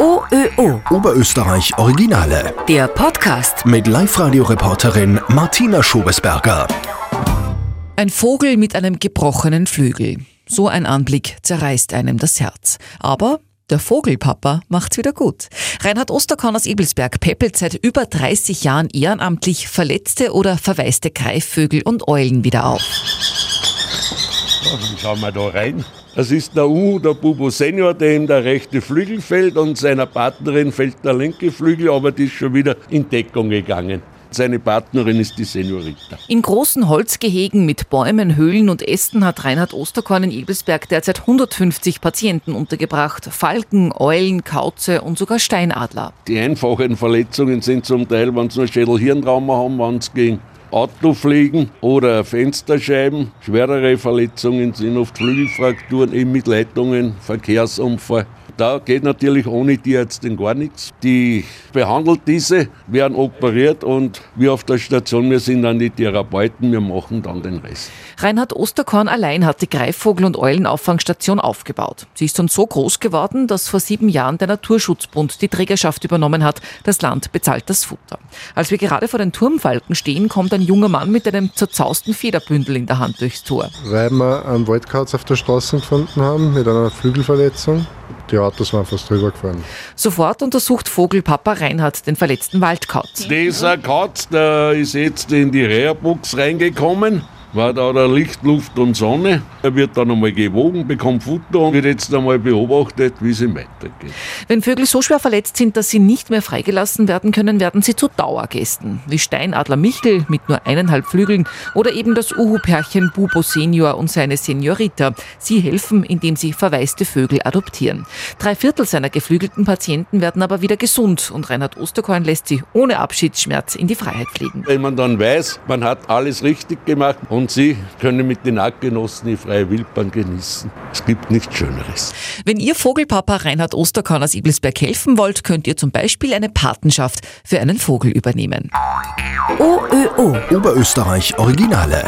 OÖO. Oberösterreich Originale. Der Podcast. Mit Live-Radio-Reporterin Martina Schobesberger. Ein Vogel mit einem gebrochenen Flügel. So ein Anblick zerreißt einem das Herz. Aber der Vogelpapa macht's wieder gut. Reinhard Osterkorn aus Ebelsberg peppelt seit über 30 Jahren ehrenamtlich verletzte oder verwaiste Greifvögel und Eulen wieder auf. Dann schauen wir da rein. Das ist der U, der Bubo Senior, dem der rechte Flügel fällt und seiner Partnerin fällt der linke Flügel, aber die ist schon wieder in Deckung gegangen. Seine Partnerin ist die Seniorita. In großen Holzgehegen mit Bäumen, Höhlen und Ästen hat Reinhard Osterkorn in Ebelsberg derzeit 150 Patienten untergebracht. Falken, Eulen, Kauze und sogar Steinadler. Die einfachen Verletzungen sind zum Teil, wenn sie nur Schädel-Hirntrauma haben, wenn es gegen Auto fliegen oder Fensterscheiben. Schwerere Verletzungen sind oft Flügelfrakturen, eben mit Leitungen, Verkehrsunfall. Da geht natürlich ohne Tierärztin gar nichts. Die behandelt diese, werden operiert und wir auf der Station, wir sind dann die Therapeuten, wir machen dann den Rest. Reinhard Osterkorn allein hat die Greifvogel- und Eulenauffangstation aufgebaut. Sie ist dann so groß geworden, dass vor sieben Jahren der Naturschutzbund die Trägerschaft übernommen hat. Das Land bezahlt das Futter. Als wir gerade vor den Turmfalken stehen, kommt ein junger Mann mit einem zerzausten Federbündel in der Hand durchs Tor. weil wir einen Waldkauz auf der Straße gefunden haben mit einer Flügelverletzung. Die Autos waren fast drüber gefahren. Sofort untersucht Vogelpapa Reinhard den verletzten Waldkauz. Dieser Katz, der ist jetzt in die Reha-Box reingekommen. War da der Licht, Luft und Sonne. Er wird dann einmal gewogen, bekommt Futter und wird jetzt einmal beobachtet, wie es ihm weitergeht. Wenn Vögel so schwer verletzt sind, dass sie nicht mehr freigelassen werden können, werden sie zu Dauergästen. Wie Steinadler Michel mit nur eineinhalb Flügeln oder eben das Uhu-Pärchen Bubo Senior und seine Seniorita. Sie helfen, indem sie verwaiste Vögel adoptieren. Drei Viertel seiner geflügelten Patienten werden aber wieder gesund und Reinhard Osterkorn lässt sie ohne Abschiedsschmerz in die Freiheit fliegen. Wenn man dann weiß, man hat alles richtig gemacht und sie können mit den Artgenossen die freie Wildbahn genießen. Es gibt nichts Schöneres. Wenn ihr Vogelpapa Reinhard Osterkorn aus Ibelsberg helfen wollt, könnt ihr zum Beispiel eine Patenschaft für einen Vogel übernehmen. OÖO. Oberösterreich Originale.